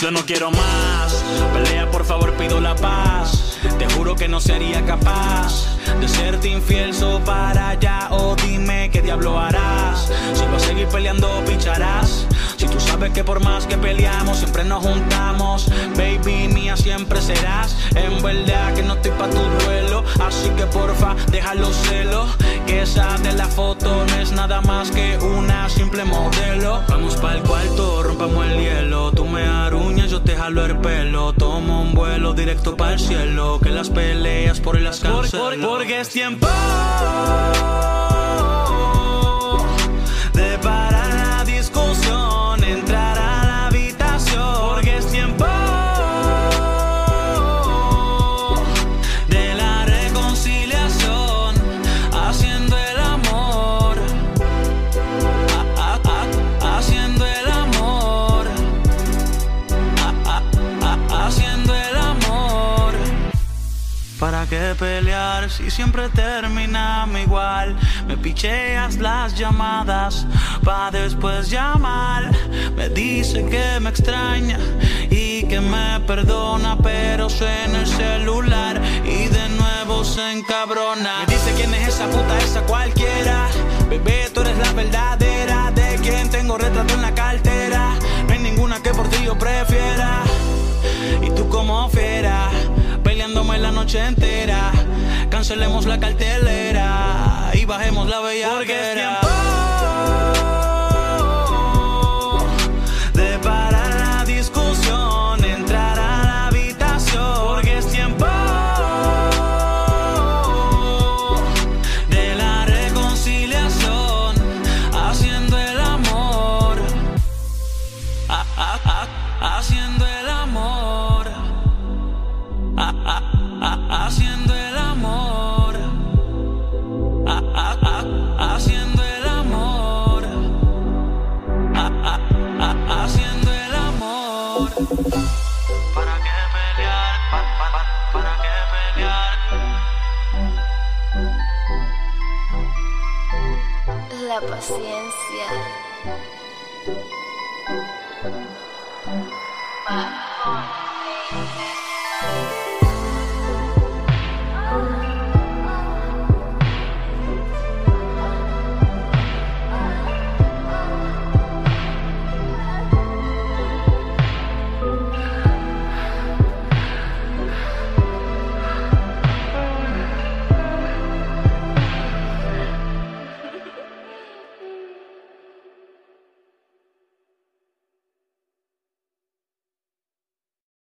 Yo no quiero más, pelea por favor pido la paz. Te juro que no sería capaz de serte infiel so para allá o dime qué diablo harás. Si vas a seguir peleando picharás. Si tú sabes que por más que peleamos siempre nos juntamos, baby mía siempre serás. En verdad que no estoy pa tu duelo, así que porfa deja los celos. Que esa de la foto no es nada más que una simple modelo. Vamos para el cuarto, rompamos el hielo. Tú me aruñas, yo te jalo el pelo. Tomo un vuelo directo para el cielo. Que las peleas por las cancelo. porque es tiempo ¿Para qué pelear si siempre terminamos igual? Me picheas las llamadas pa' después llamar. Me dice que me extraña y que me perdona, pero suena el celular y de nuevo se encabrona. Me dice quién es esa puta, esa cualquiera. Noche entera. Cancelemos la cartelera y bajemos la bella. Porque es tiempo de parar la discusión, entrar a la habitación. Porque es tiempo de la reconciliación, haciendo el amor. Ah, ah, ah, haciendo el amor haciendo el amor, ah, ah, ah, haciendo el amor, ah, ah, ah, haciendo el amor. ¿Para qué pelear? Pa, pa, pa, ¿Para qué pelear? La paciencia.